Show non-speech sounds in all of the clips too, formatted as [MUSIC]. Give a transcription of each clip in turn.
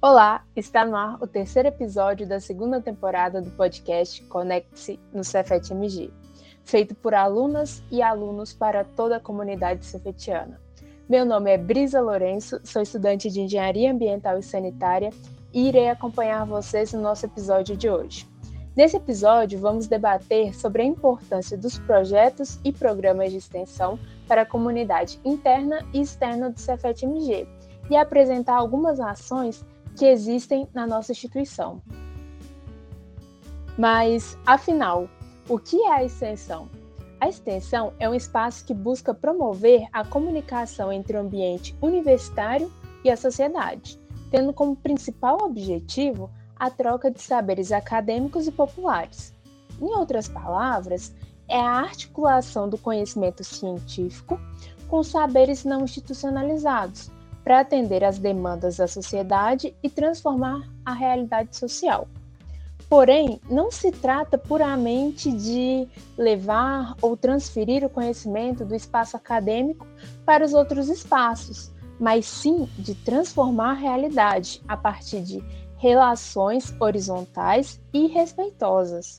Olá, está no ar o terceiro episódio da segunda temporada do podcast Conecte-se no Cefet MG, feito por alunas e alunos para toda a comunidade cefetiana. Meu nome é Brisa Lourenço, sou estudante de Engenharia Ambiental e Sanitária e irei acompanhar vocês no nosso episódio de hoje. Nesse episódio, vamos debater sobre a importância dos projetos e programas de extensão para a comunidade interna e externa do Cefet MG e apresentar algumas ações que existem na nossa instituição. Mas, afinal, o que é a extensão? A extensão é um espaço que busca promover a comunicação entre o ambiente universitário e a sociedade, tendo como principal objetivo a troca de saberes acadêmicos e populares. Em outras palavras, é a articulação do conhecimento científico com saberes não institucionalizados, para atender às demandas da sociedade e transformar a realidade social. Porém, não se trata puramente de levar ou transferir o conhecimento do espaço acadêmico para os outros espaços, mas sim de transformar a realidade a partir de relações horizontais e respeitosas.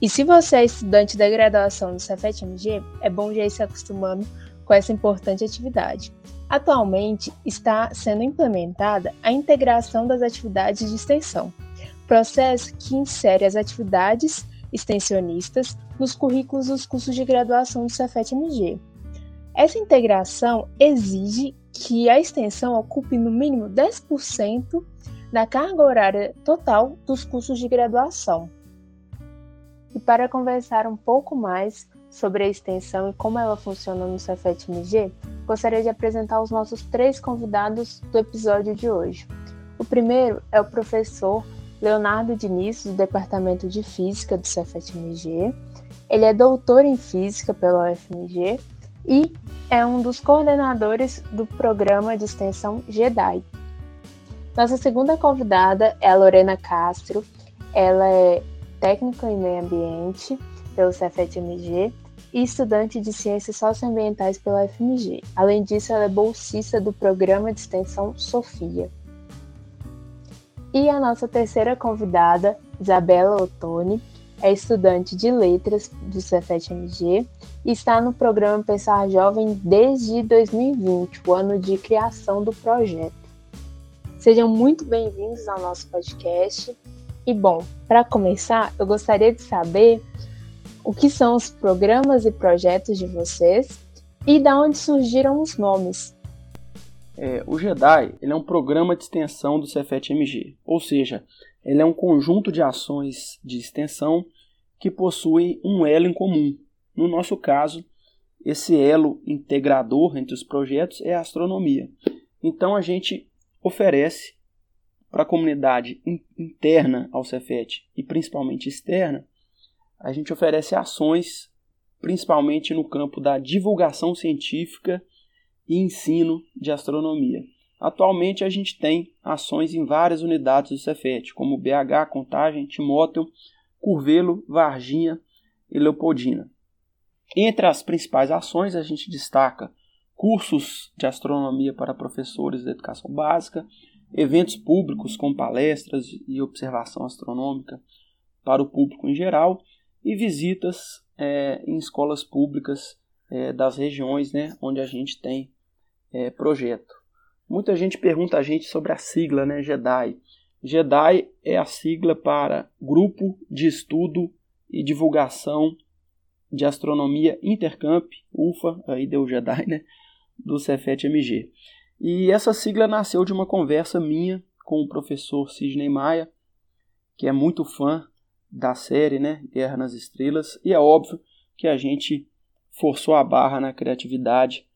E se você é estudante da graduação do Cefet-MG, é bom já ir se acostumando com essa importante atividade. Atualmente está sendo implementada a integração das atividades de extensão, processo que insere as atividades extensionistas nos currículos dos cursos de graduação do Cefet-MG. Essa integração exige que a extensão ocupe no mínimo 10% da carga horária total dos cursos de graduação. E para conversar um pouco mais sobre a extensão e como ela funciona no Cefet-MG, gostaria de apresentar os nossos três convidados do episódio de hoje. O primeiro é o professor Leonardo Diniz, do Departamento de Física do Cefet-MG. Ele é doutor em Física pela UFMG e é um dos coordenadores do programa de extensão GEDAI. Nossa segunda convidada é a Lorena Castro. Ela é técnica em meio ambiente pelo Cefet-MG e estudante de Ciências Socioambientais pela FMG. Além disso, ela é bolsista do programa de extensão Sofia. E a nossa terceira convidada, Isabela Ottoni, é estudante de letras do Cefet-MG e está no programa Pensar Jovem desde 2020, o ano de criação do projeto. Sejam muito bem-vindos ao nosso podcast. E bom, para começar, eu gostaria de saber o que são os programas e projetos de vocês e da onde surgiram os nomes. É, o Jedi ele é um programa de extensão do Cefet-MG, ou seja, ele é um conjunto de ações de extensão que possuem um elo em comum. No nosso caso, esse elo integrador entre os projetos é a astronomia. Então a gente oferece para a comunidade interna ao Cefet e principalmente externa a gente oferece ações, principalmente no campo da divulgação científica e ensino de astronomia. Atualmente a gente tem ações em várias unidades do Cefet, como BH, Contagem, Timóteo, Curvelo, Varginha e Leopoldina. Entre as principais ações a gente destaca cursos de astronomia para professores da educação básica, eventos públicos com palestras e observação astronômica para o público em geral e visitas é, em escolas públicas é, das regiões né, onde a gente tem é, projeto. Muita gente pergunta a gente sobre a sigla né, JEDI. JEDI é a sigla para Grupo de Estudo e Divulgação de Astronomia Intercamp, UFA, aí deu JEDI, né, do Cefet-MG. E essa sigla nasceu de uma conversa minha com o professor Sidney Maia, que é muito fã da série, né, Guerra nas Estrelas, e é óbvio que a gente forçou a barra na criatividade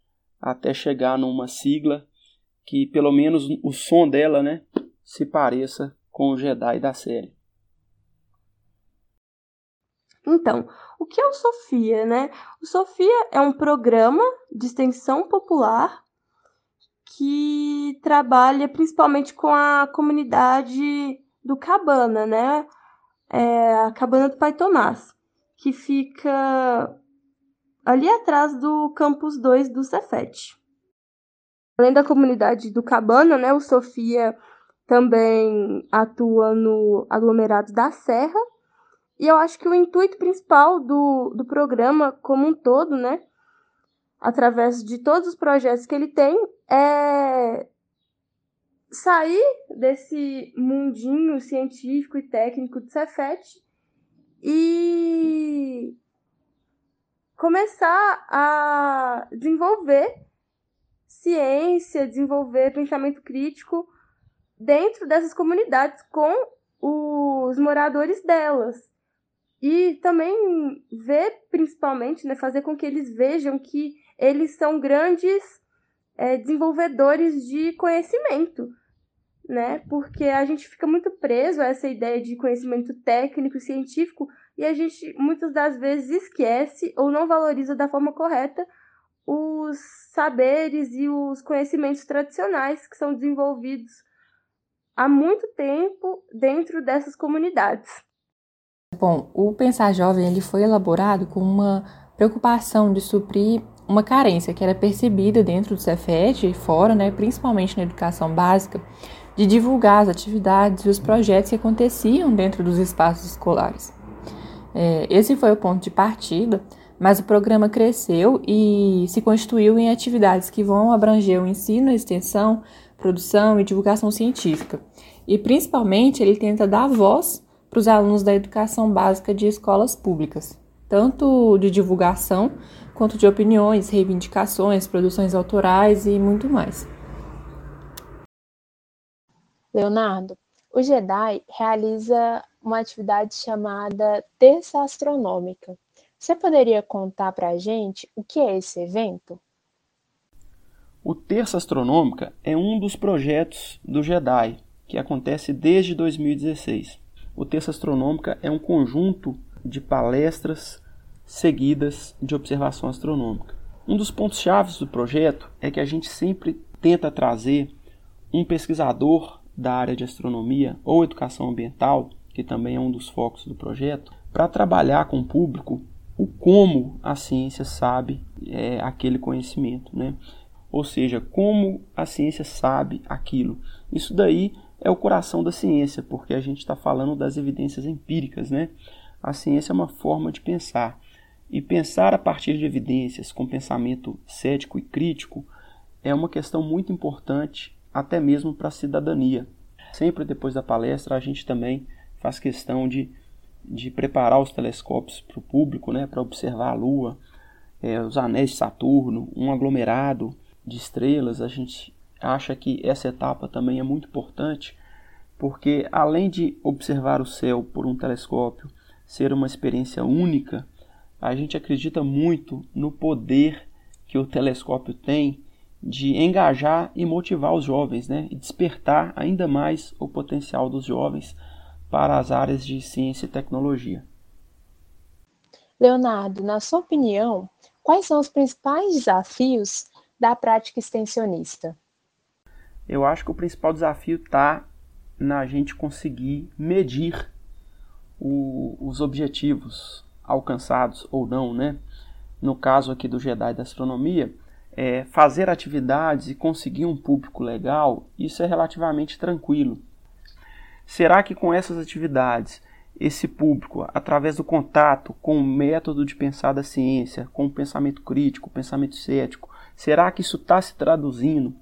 até chegar numa sigla que pelo menos o som dela, né, se pareça com o Jedi da série. Então, o que é o Sofia, né? O Sofia é um programa de extensão popular que trabalha principalmente com a comunidade do Cabana, né? É a Cabana do Pai Tomás, que fica ali atrás do campus 2 do Cefet. Além da comunidade do Cabana, né, o Sofia também atua no aglomerado da Serra. E eu acho que o intuito principal do, do programa como um todo, né, através de todos os projetos que ele tem, é sair desse mundinho científico e técnico do Cefet e começar a desenvolver ciência, desenvolver pensamento crítico dentro dessas comunidades com os moradores delas. E também ver, principalmente, né, fazer com que eles vejam que eles são grandes é, desenvolvedores de conhecimento, né? Porque a gente fica muito preso a essa ideia de conhecimento técnico, científico, e a gente muitas das vezes esquece ou não valoriza da forma correta os saberes e os conhecimentos tradicionais que são desenvolvidos há muito tempo dentro dessas comunidades. Bom, o Pensar Jovem ele foi elaborado com uma preocupação de suprir uma carência que era percebida dentro do Cefet e fora, né, principalmente na educação básica, de divulgar as atividades e os projetos que aconteciam dentro dos espaços escolares. É, esse foi o ponto de partida, mas o programa cresceu e se constituiu em atividades que vão abranger o ensino, a extensão, produção e divulgação científica. E principalmente ele tenta dar voz para os alunos da educação básica de escolas públicas, tanto de divulgação quanto de opiniões, reivindicações, produções autorais e muito mais. Leonardo, o JEDI realiza uma atividade chamada Terça Astronômica. Você poderia contar para a gente o que é esse evento? O Terça Astronômica é um dos projetos do JEDI, que acontece desde 2016. O Terça Astronômica é um conjunto de palestras seguidas de observação astronômica. Um dos pontos chaves do projeto é que a gente sempre tenta trazer um pesquisador da área de astronomia ou educação ambiental, que também é um dos focos do projeto, para trabalhar com o público o como a ciência sabe é, aquele conhecimento, né? Ou seja, como a ciência sabe aquilo. Isso daí é o coração da ciência, porque a gente está falando das evidências empíricas, né? A ciência é uma forma de pensar. E pensar a partir de evidências com pensamento cético e crítico é uma questão muito importante até mesmo para a cidadania. Sempre depois da palestra, a gente também faz questão de, de preparar os telescópios para o público, né, para observar a Lua, é, os anéis de Saturno, um aglomerado de estrelas. A gente acha que essa etapa também é muito importante, porque além de observar o céu por um telescópio ser uma experiência única, a gente acredita muito no poder que o telescópio tem de engajar e motivar os jovens, né? e despertar ainda mais o potencial dos jovens para as áreas de ciência e tecnologia. Leonardo, na sua opinião, quais são os principais desafios da prática extensionista? Eu acho que o principal desafio está na gente conseguir medir o, os objetivos alcançados ou não, né? No caso aqui do Jedi da Astronomia, é, fazer atividades e conseguir um público legal, isso é relativamente tranquilo. Será que com essas atividades, esse público, através do contato com o método de pensar da ciência, com o pensamento crítico, o pensamento cético, será que isso está se traduzindo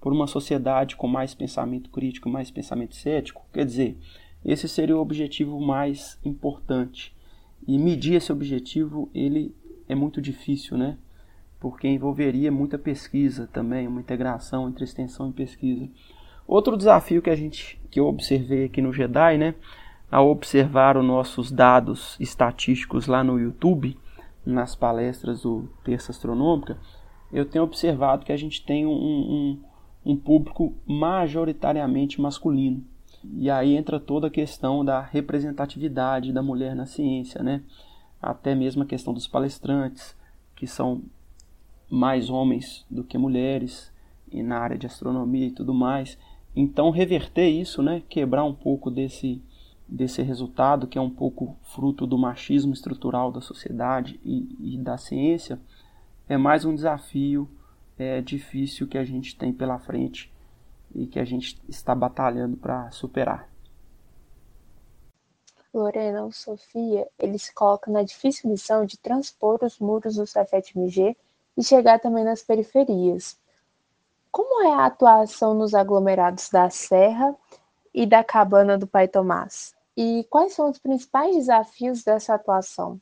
por uma sociedade com mais pensamento crítico, mais pensamento cético? Quer dizer, esse seria o objetivo mais importante. E medir esse objetivo, ele é muito difícil, né? porque envolveria muita pesquisa também, uma integração entre extensão e pesquisa. Outro desafio que a gente que eu observei aqui no JEDI, né, ao observar os nossos dados estatísticos lá no YouTube, nas palestras do Terça Astronômica, eu tenho observado que a gente tem um, um, um público majoritariamente masculino. E aí entra toda a questão da representatividade da mulher na ciência, né? Até mesmo a questão dos palestrantes, que são mais homens do que mulheres e na área de astronomia e tudo mais. Então reverter isso, né, quebrar um pouco desse desse resultado que é um pouco fruto do machismo estrutural da sociedade e, e da ciência é mais um desafio é, difícil que a gente tem pela frente e que a gente está batalhando para superar. Lorena ou Sofia, ele se coloca na difícil missão de transpor os muros do Cefet-MG e chegar também nas periferias. Como é a atuação nos aglomerados da Serra e da Cabana do Pai Tomás? E quais são os principais desafios dessa atuação?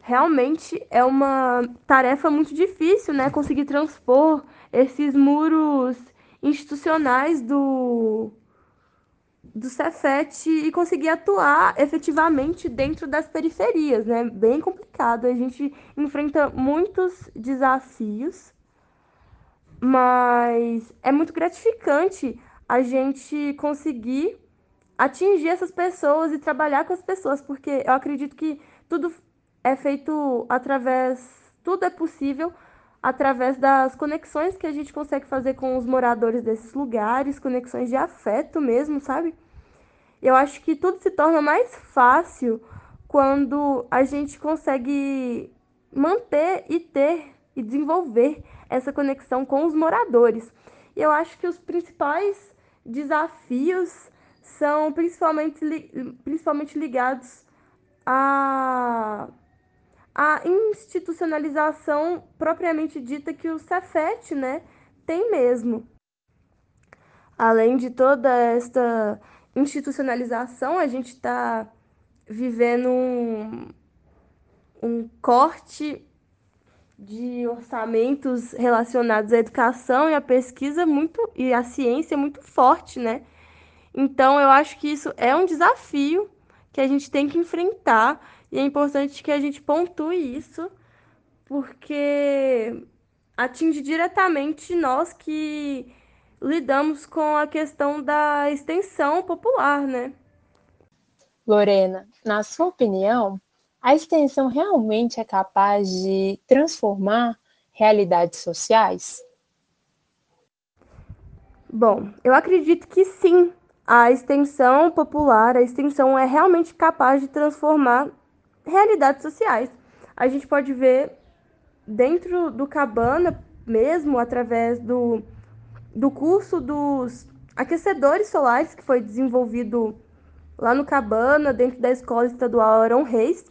Realmente é uma tarefa muito difícil, né? Conseguir transpor esses muros institucionais do, do Cefet e conseguir atuar efetivamente dentro das periferias, né? Bem complicado. A gente enfrenta muitos desafios, mas é muito gratificante a gente conseguir atingir essas pessoas e trabalhar com as pessoas, porque eu acredito que tudo é feito através, tudo é possível através das conexões que a gente consegue fazer com os moradores desses lugares, conexões de afeto mesmo, sabe? Eu acho que tudo se torna mais fácil quando a gente consegue manter e ter e desenvolver essa conexão com os moradores. E eu acho que os principais desafios são principalmente, principalmente ligados à, à institucionalização propriamente dita que o Cefet né, tem mesmo. Além de toda esta institucionalização, a gente está vivendo um, um corte de orçamentos relacionados à educação e à pesquisa muito e à ciência muito forte, né? Então, eu acho que isso é um desafio que a gente tem que enfrentar e é importante que a gente pontue isso, porque atinge diretamente nós que lidamos com a questão da extensão popular, né? Lorena, na sua opinião, a extensão realmente é capaz de transformar realidades sociais? Bom, eu acredito que sim, a extensão popular, a extensão é realmente capaz de transformar realidades sociais. A gente pode ver dentro do Cabana mesmo, através do, do curso dos aquecedores solares, que foi desenvolvido lá no Cabana, dentro da Escola Estadual Arão Reis,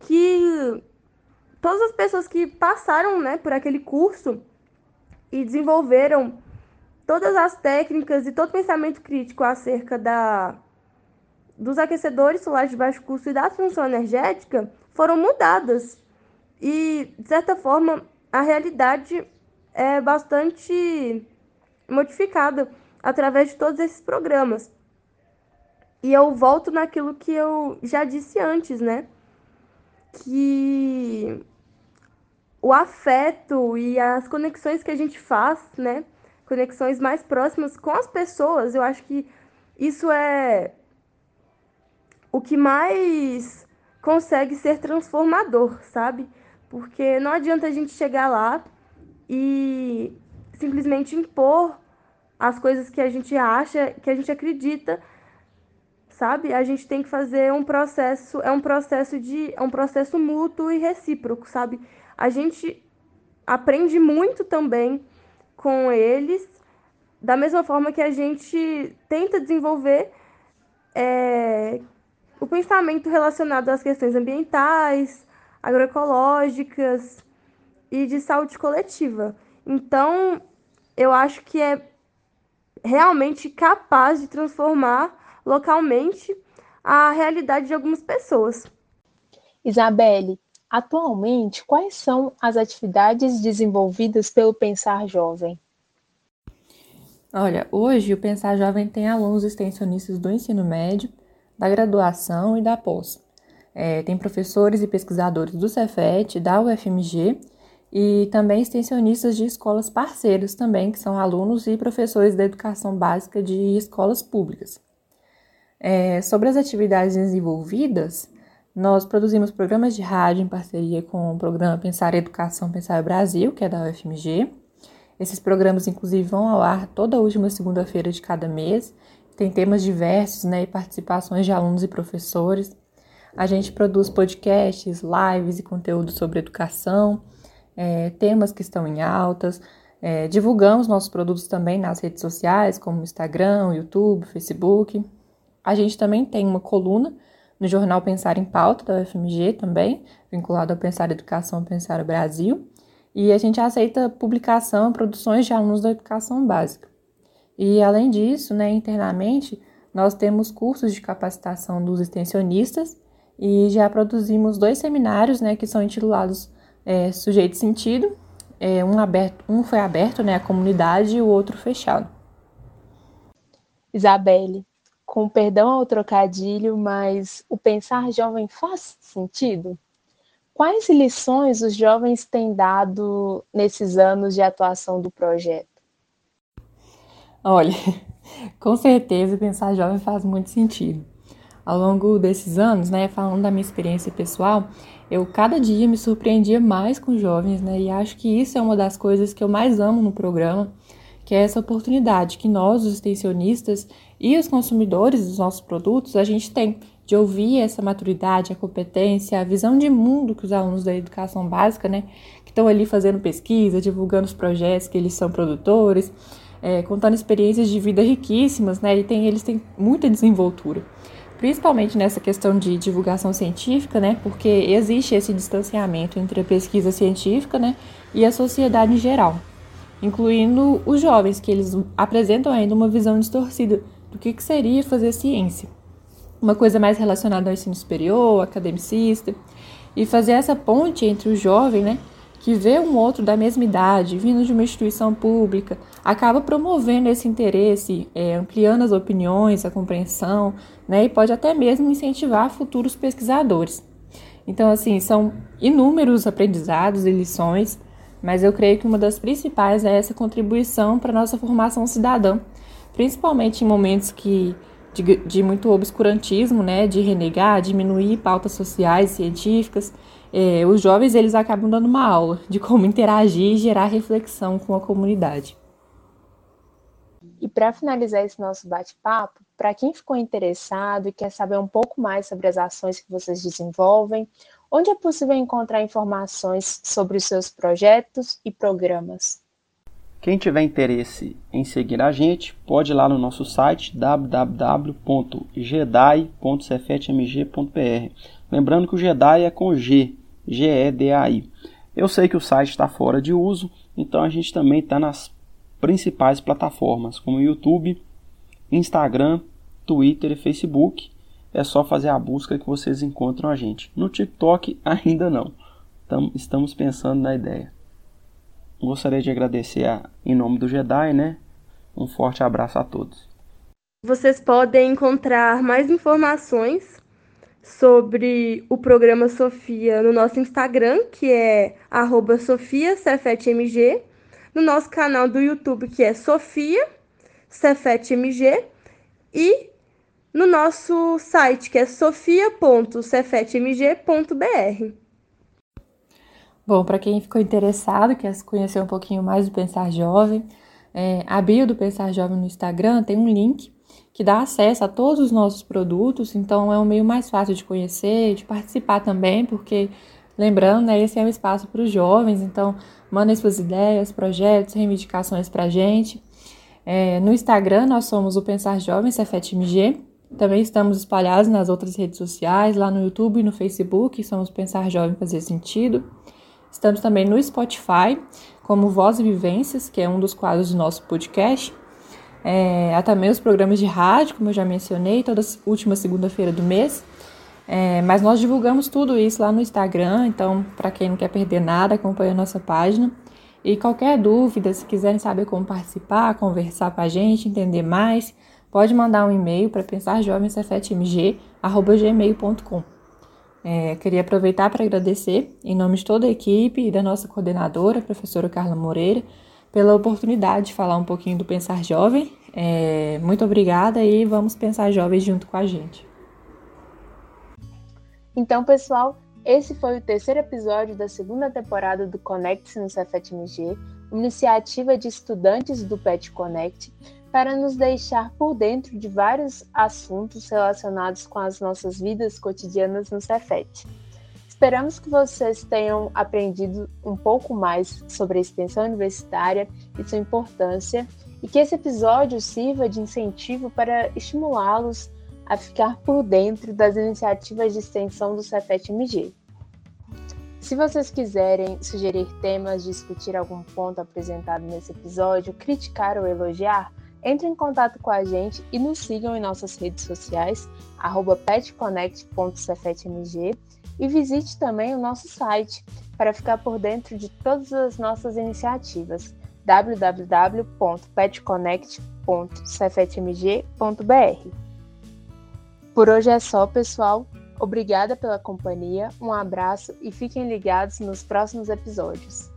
que todas as pessoas que passaram né, por aquele curso e desenvolveram todas as técnicas e todo pensamento crítico acerca da, dos aquecedores solares de baixo custo e da transição energética foram mudadas. E, de certa forma, a realidade é bastante modificada através de todos esses programas. E eu volto naquilo que eu já disse antes, né? Que o afeto e as conexões que a gente faz, né? conexões mais próximas com as pessoas. Eu acho que isso é o que mais consegue ser transformador, sabe? Porque não adianta a gente chegar lá e simplesmente impor as coisas que a gente acha, que a gente acredita, sabe? A gente tem que fazer um processo, é um processo de, é um processo mútuo e recíproco, sabe? A gente aprende muito também com eles, da mesma forma que a gente tenta desenvolver é, o pensamento relacionado às questões ambientais, agroecológicas e de saúde coletiva. Então, eu acho que é realmente capaz de transformar localmente a realidade de algumas pessoas. Isabelle, Atualmente, quais são as atividades desenvolvidas pelo Pensar Jovem? Olha, hoje o Pensar Jovem tem alunos extensionistas do ensino médio, da graduação e da pós. É, tem professores e pesquisadores do Cefet, da UFMG e também extensionistas de escolas parceiras também, que são alunos e professores da educação básica de escolas públicas. É, sobre as atividades desenvolvidas, nós produzimos programas de rádio em parceria com o programa Pensar Educação, Pensar Brasil, que é da UFMG, Esses programas, inclusive, vão ao ar toda última segunda-feira de cada mês. Tem temas diversos né, e participações de alunos e professores. A gente produz podcasts, lives e conteúdo sobre educação, é, temas que estão em altas. É, divulgamos nossos produtos também nas redes sociais, como Instagram, YouTube, Facebook. A gente também tem uma coluna no jornal Pensar em Pauta da UFMG também, vinculado ao Pensar Educação, Pensar o Brasil. E a gente aceita publicação, produções de alunos da educação básica. E além disso, né, internamente, nós temos cursos de capacitação dos extensionistas e já produzimos dois seminários, né, que são intitulados é, Sujeito e Sentido. É, um, aberto, um foi aberto né, à comunidade e o outro fechado. Isabelle, com perdão ao trocadilho, mas o pensar jovem faz sentido? Quais lições os jovens têm dado nesses anos de atuação do projeto? Olha, [LAUGHS] com certeza pensar jovem faz muito sentido. Ao longo desses anos, né, falando da minha experiência pessoal, eu cada dia me surpreendia mais com jovens, né, e acho que isso é uma das coisas que eu mais amo no programa, que é essa oportunidade que nós, os extensionistas e os consumidores dos nossos produtos, a gente tem de ouvir essa maturidade, a competência, a visão de mundo que os alunos da educação básica, né, que estão ali fazendo pesquisa, divulgando os projetos que eles são produtores, é, contando experiências de vida riquíssimas, né, e tem, eles têm muita desenvoltura principalmente nessa questão de divulgação científica, né? Porque existe esse distanciamento entre a pesquisa científica, né, e a sociedade em geral incluindo os jovens, que eles apresentam ainda uma visão distorcida do que, que seria fazer ciência. Uma coisa mais relacionada ao ensino superior, academicista, e fazer essa ponte entre o jovem, né, que vê um outro da mesma idade, vindo de uma instituição pública, acaba promovendo esse interesse, é, ampliando as opiniões, a compreensão, né, e pode até mesmo incentivar futuros pesquisadores. Então, assim, são inúmeros aprendizados e lições mas eu creio que uma das principais é essa contribuição para a nossa formação cidadã, principalmente em momentos que de, de, muito obscurantismo, né, de renegar, diminuir pautas sociais, científicas, eh, os jovens eles acabam dando uma aula de como interagir e gerar reflexão com a comunidade. E para finalizar esse nosso bate-papo, para quem ficou interessado e quer saber um pouco mais sobre as ações que vocês desenvolvem, Onde é possível encontrar informações sobre os seus projetos e programas? Quem tiver interesse em seguir a gente, pode ir lá no nosso site www.gedai.cefetmg.br. Lembrando que o GEDAI é com G, G-E-D-A-I. Eu sei que o site está fora de uso, então a gente também está nas principais plataformas, como YouTube, Instagram, Twitter e Facebook é só fazer a busca que vocês encontram a gente. No TikTok [LAUGHS] ainda não. estamos pensando na ideia. Gostaria de agradecer a, em nome do Jedi, né? Um forte abraço a todos. Vocês podem encontrar mais informações sobre o programa Sofia no nosso Instagram, que é @sofiacefetmg, no nosso canal do YouTube, que é Sofia Cefetmg, e no nosso site, que é sofia.cefetmg.br. Bom, para quem ficou interessado, quer conhecer um pouquinho mais do Pensar Jovem, é, a bio do Pensar Jovem no Instagram tem um link que dá acesso a todos os nossos produtos, então é um meio mais fácil de conhecer, de participar também, porque lembrando, né, esse é um espaço para os jovens, então mandem suas ideias, projetos, reivindicações para a gente. É, no Instagram nós somos o Pensar Jovem CFETMG, também estamos espalhados nas outras redes sociais, lá no YouTube e no Facebook, somos Pensar Jovem Fazer Sentido. Estamos também no Spotify, como Voz e Vivências, que é um dos quadros do nosso podcast. É, há também os programas de rádio, como eu já mencionei, toda última segunda-feira do mês. É, mas nós divulgamos tudo isso lá no Instagram, então, para quem não quer perder nada, acompanhe a nossa página. E qualquer dúvida, se quiserem saber como participar, conversar com a gente, entender mais, pode mandar um e-mail para pensarjovem17mg.gmail.com. É, queria aproveitar para agradecer, em nome de toda a equipe e da nossa coordenadora, professora Carla Moreira, pela oportunidade de falar um pouquinho do Pensar Jovem. É, muito obrigada e vamos pensar jovens junto com a gente. Então, pessoal, esse foi o terceiro episódio da segunda temporada do Conecte-se no Cefet MG, iniciativa de estudantes do Pet Connect para nos deixar por dentro de vários assuntos relacionados com as nossas vidas cotidianas no Cefet. Esperamos que vocês tenham aprendido um pouco mais sobre a extensão universitária e sua importância, e que esse episódio sirva de incentivo para estimulá-los a ficar por dentro das iniciativas de extensão do Cefet MG. Se vocês quiserem sugerir temas, discutir algum ponto apresentado nesse episódio, criticar ou elogiar, entre em contato com a gente e nos sigam em nossas redes sociais, petconnect.cefetmg e visite também o nosso site para ficar por dentro de todas as nossas iniciativas www.petconnect.cefetmg.br. Por hoje é só, pessoal. Obrigada pela companhia, um abraço e fiquem ligados nos próximos episódios.